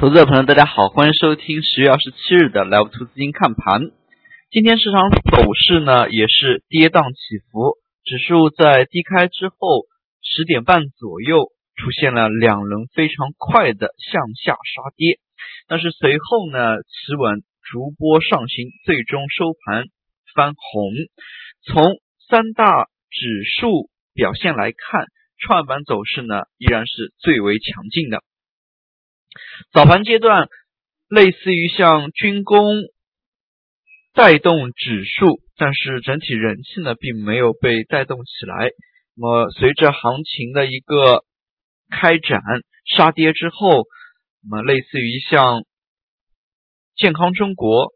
投资者朋友，大家好，欢迎收听十月二十七日的 Live 图资金看盘。今天市场走势呢也是跌宕起伏，指数在低开之后十点半左右出现了两轮非常快的向下杀跌，但是随后呢企稳逐波上行，最终收盘翻红。从三大指数表现来看，创业板走势呢依然是最为强劲的。早盘阶段，类似于像军工带动指数，但是整体人气呢并没有被带动起来。那么随着行情的一个开展杀跌之后，那么类似于像健康中国、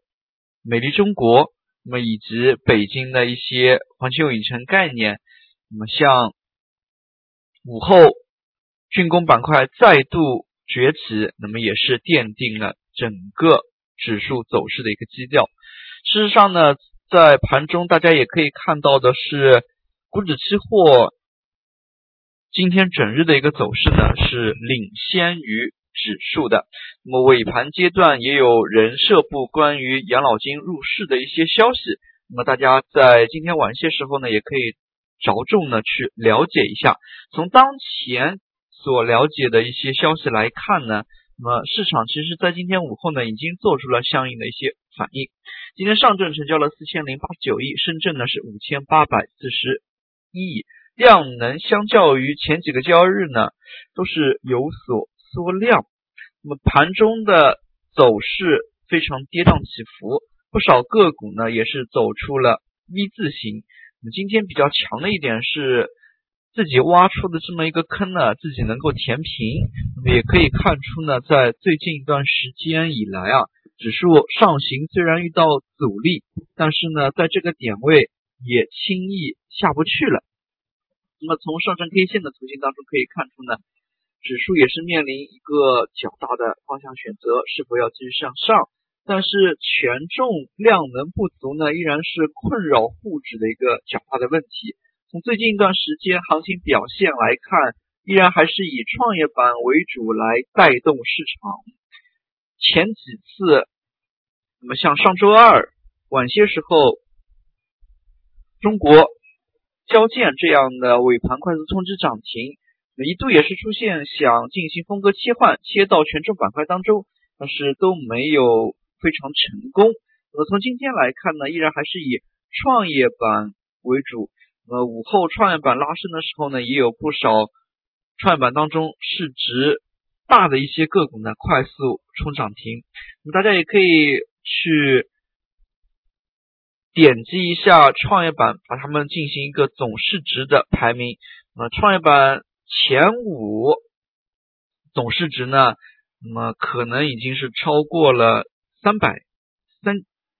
美丽中国，那么以及北京的一些环球影城概念，那么像午后军工板块再度。崛起，那么也是奠定了整个指数走势的一个基调。事实上呢，在盘中大家也可以看到的是，股指期货今天整日的一个走势呢是领先于指数的。那么尾盘阶段也有人社部关于养老金入市的一些消息。那么大家在今天晚些时候呢，也可以着重呢去了解一下。从当前。所了解的一些消息来看呢，那么市场其实在今天午后呢已经做出了相应的一些反应。今天上证成交了四千零八十九亿，深圳呢是五千八百四十一亿，量能相较于前几个交易日呢都是有所缩量。那么盘中的走势非常跌宕起伏，不少个股呢也是走出了 V 字形。那么今天比较强的一点是。自己挖出的这么一个坑呢，自己能够填平，那么也可以看出呢，在最近一段时间以来啊，指数上行虽然遇到阻力，但是呢，在这个点位也轻易下不去了。那么从上升 K 线的图形当中可以看出呢，指数也是面临一个较大的方向选择，是否要继续向上？但是权重量能不足呢，依然是困扰沪指的一个较大的问题。从最近一段时间行情表现来看，依然还是以创业板为主来带动市场。前几次，那么像上周二晚些时候，中国交建这样的尾盘快速冲击涨停，一度也是出现想进行风格切换，切到权重板块当中，但是都没有非常成功。那么从今天来看呢，依然还是以创业板为主。呃，午后创业板拉升的时候呢，也有不少创业板当中市值大的一些个股呢快速冲涨停。那么大家也可以去点击一下创业板，把它们进行一个总市值的排名。那创业板前五总市值呢，那么可能已经是超过了三百三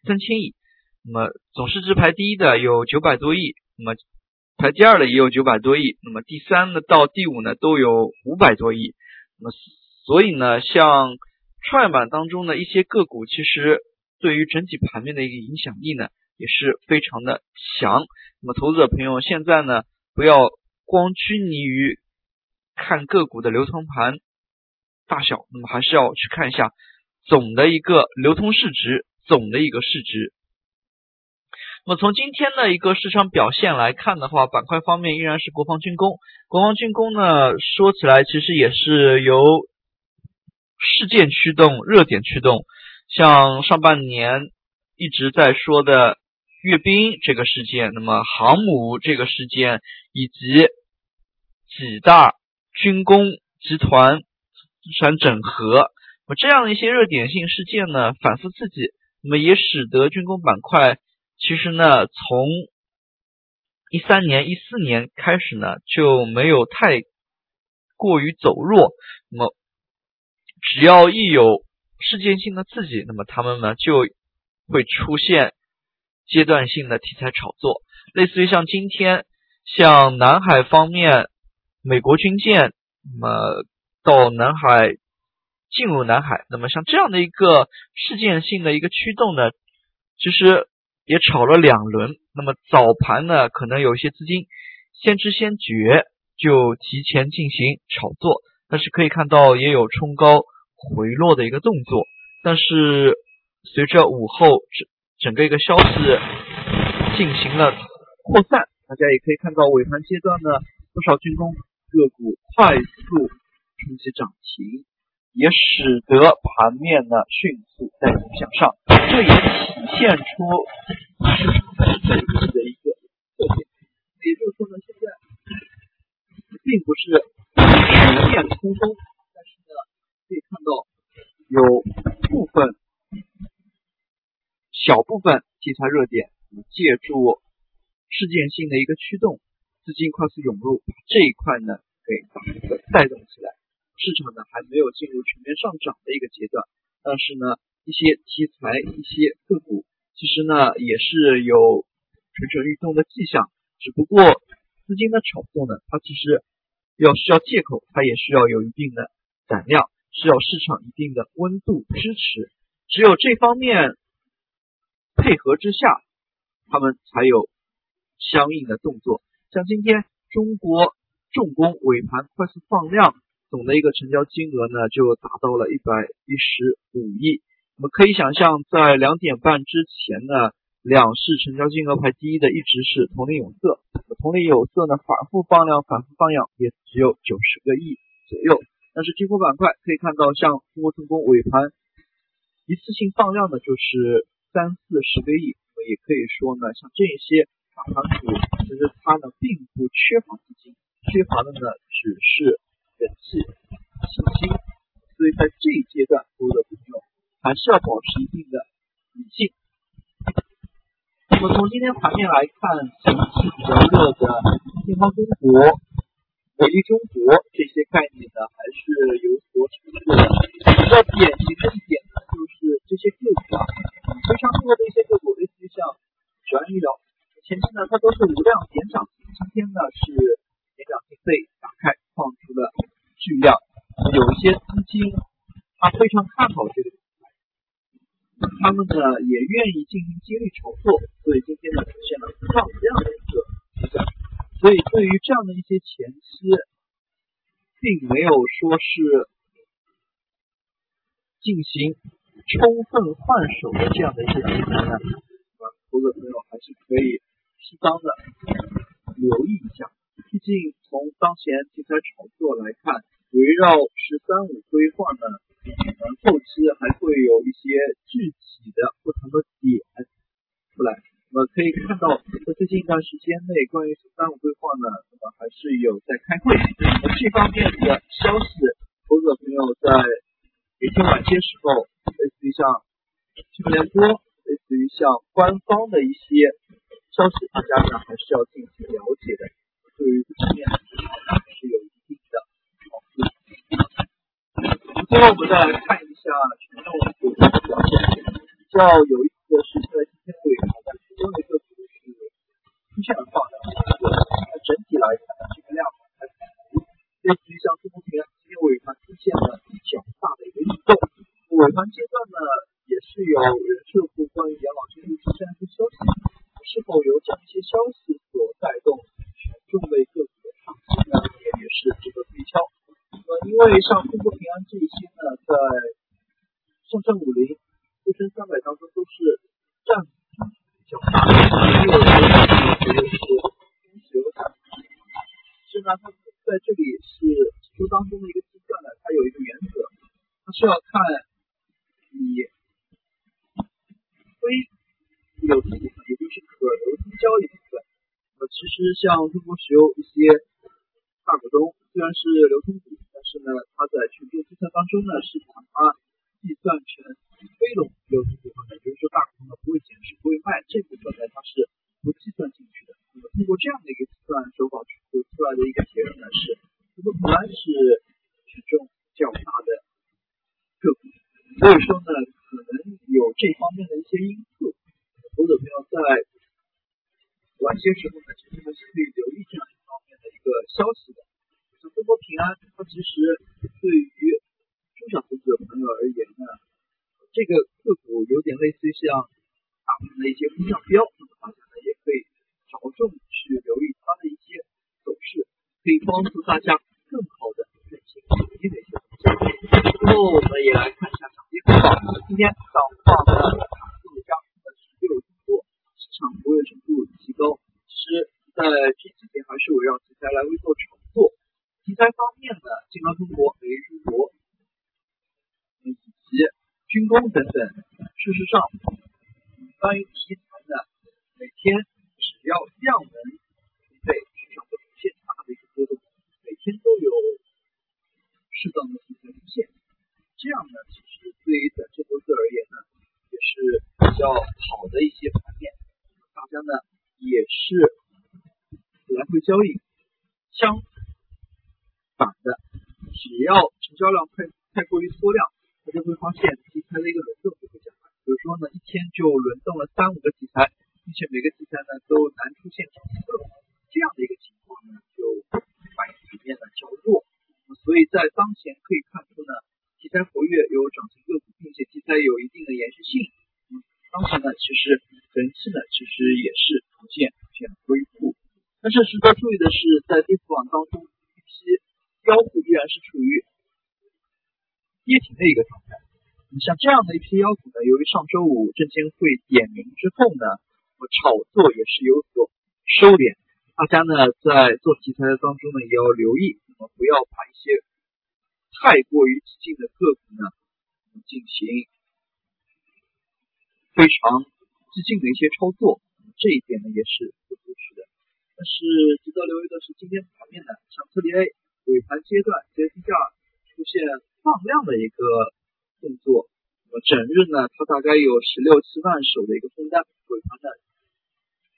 三千亿。那么总市值排第一的有九百多亿。那么排第二的也有九百多亿，那么第三呢到第五呢都有五百多亿，那么所以呢，像创业板当中的一些个股，其实对于整体盘面的一个影响力呢也是非常的强。那么投资者朋友现在呢不要光拘泥于看个股的流通盘大小，那么还是要去看一下总的一个流通市值，总的一个市值。那么从今天的一个市场表现来看的话，板块方面依然是国防军工。国防军工呢，说起来其实也是由事件驱动、热点驱动。像上半年一直在说的阅兵这个事件，那么航母这个事件，以及几大军工集团资产整合，那么这样的一些热点性事件呢，反复刺激，那么也使得军工板块。其实呢，从一三年、一四年开始呢，就没有太过于走弱。那么，只要一有事件性的刺激，那么他们呢就会出现阶段性的题材炒作，类似于像今天，像南海方面，美国军舰那么到南海进入南海，那么像这样的一个事件性的一个驱动呢，其实。也炒了两轮，那么早盘呢，可能有一些资金先知先觉，就提前进行炒作，但是可以看到也有冲高回落的一个动作。但是随着午后整整个一个消息进行了扩散，大家也可以看到尾盘阶段呢，不少军工个股快速冲击涨停。也使得盘面呢迅速再度向上，这也体现出市场的一个特点。也就是说呢，现在并不是全面空中，但是呢，可以看到有部分小部分题材热点借助事件性的一个驱动，资金快速涌入，把这一块呢给把这个带动起来。市场呢还没有进入全面上涨的一个阶段，但是呢，一些题材、一些个股，其实呢也是有蠢蠢欲动的迹象。只不过资金的炒作呢，它其实要需要借口，它也需要有一定的胆量，需要市场一定的温度支持。只有这方面配合之下，他们才有相应的动作。像今天中国重工尾盘快速放量。总的一个成交金额呢，就达到了一百一十五亿。我们可以想象，在两点半之前呢，两市成交金额排第一的一直是铜陵有色。铜陵有色呢，反复放量，反复放量，也只有九十个亿左右。但是金库板块可以看到，像中国重工尾盘一次性放量的，就是三四十个亿。我们也可以说呢，像这些大盘股，其实它呢并不缺乏资金，缺乏的呢只是。人气、信心，所以在这一阶段，所有的朋友还是要保持一定的理性。那么从今天盘面来看，近期比较热的健康中国、美丽中国这些概念呢，还是有所涨势的。比较典型的一点呢，就是这些个股啊，非常多的一些个股，类似于像雄安医疗，前期呢它都是无量点涨，今天呢是点涨停被打开，放出了。巨量，有一些资金，他非常看好这个题材，他们呢也愿意进行接力炒作，所以今天呢出现了放量的一个迹象。所以对于这样的一些前期，并没有说是进行充分换手的这样的一些题材呢，投资朋友还是可以适当的留意一下。毕竟从当前题材炒作来看，围绕“十三五”规划呢，后期还会有一些具体的不同的点出来。那么可以看到，在最近一段时间内，关于“十三五”规划呢，那么还是有在开会。那这方面的消息，投资者朋友在每天晚些时候，类似于像新闻联播，类似于像官方的一些消息，大家呢还是要进行了解的。对于这方面是有一定的好处。最后我们再来看一下权重股的表现，比较有意思的是，在今天尾盘，其中一个股是出现了放量，那整体来看，这个量还不足。类似于像中国平安，今天尾盘出现了比较大的一个异动。尾盘阶段呢，也是有人社部关于养老金出现一些消息，是否由这样一些消息所带动权？重类个股的上行呢，也也是值得推敲。那，因为像中国平安这一些呢，在上证五零、沪深三百当中都是占比较大的，也有些朋友觉得是中石油涨。是呢，它在这里是指数当中的一个计算呢，它有一个原则，它是要看你非有资部分，也就是可流通交易部分。呃其实像中国石油一些大股东，虽然是流通股，但是呢，它在权重计算当中呢，是把它计算成非流流通股份的，也就是说大股东呢不会减持、不会卖这部分呢，它是不计算进去的。那么通过这样的一个计算手法，得出来的一个结论呢是，中国平安是权重较大的个股，所以说呢，可能有这方面的一些因素，投资者朋友在。晚些时候呢，其实还是可以留意这样一方面的一个消息的。像中国平安，它其实对于中小投资者朋友而言呢，这个个股有点类似于像大盘的一些风向标，那么大家呢也可以着重去留意它的一些走势，可以帮助大家更好的认清主力的一些东西。最后我们也来看一下涨跌幅。今天涨幅榜，涨幅加速的是六分多，市场活跃程度极高。其实，在这几天还是围绕题材来微做炒作。题材方面呢，金刚中国、雷中国以及军工等等。事实上，关于题材呢，每天只要量能匹配，市场会出现大的一个波动，每天都有适当的题材出现。这样呢，其实对于短线投资而言呢，也是比较好的一些盘面。大家呢也是来回交易，相反的，只要成交量太太过于缩量，大家会发现题材的一个轮动就会加快。比如说呢，一天就轮动了三五个题材，并且每个题材呢都难出现涨停个股，这样的一个情况呢，就反映盘面呢较弱。所以在当前可以看出呢。题材活跃有涨停个股，并且题材有一定的延续性。嗯，当前呢，其实人气呢，其实也是逐渐出现恢复。但是值得注意的是，在跌幅榜当中，一批妖股依然是处于跌停的一个状态。像这样的一批妖股呢，由于上周五证监会点名之后呢，炒作也是有所收敛。大家呢，在做题材的当中呢，也要留意，那么不要把一些。太过于激进的个股呢，进行非常激进的一些操作，这一点呢也是不可取的。但是值得留意的是，今天盘面呢，像特力 A 尾盘阶段接低价出现放量的一个动作，那么整日呢，它大概有十六七万手的一个空单，尾盘呢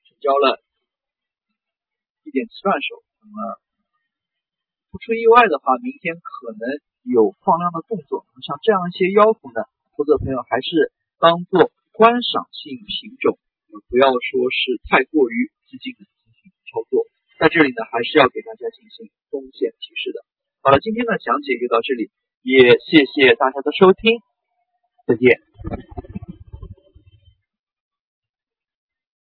成交了一点七万手，那么不出意外的话，明天可能。有放量的动作，像这样一些妖股呢，投资者朋友还是当做观赏性品种，不要说是太过于激进的进行操作。在这里呢，还是要给大家进行风险提示的。好了，今天的讲解就到这里，也谢谢大家的收听，再见。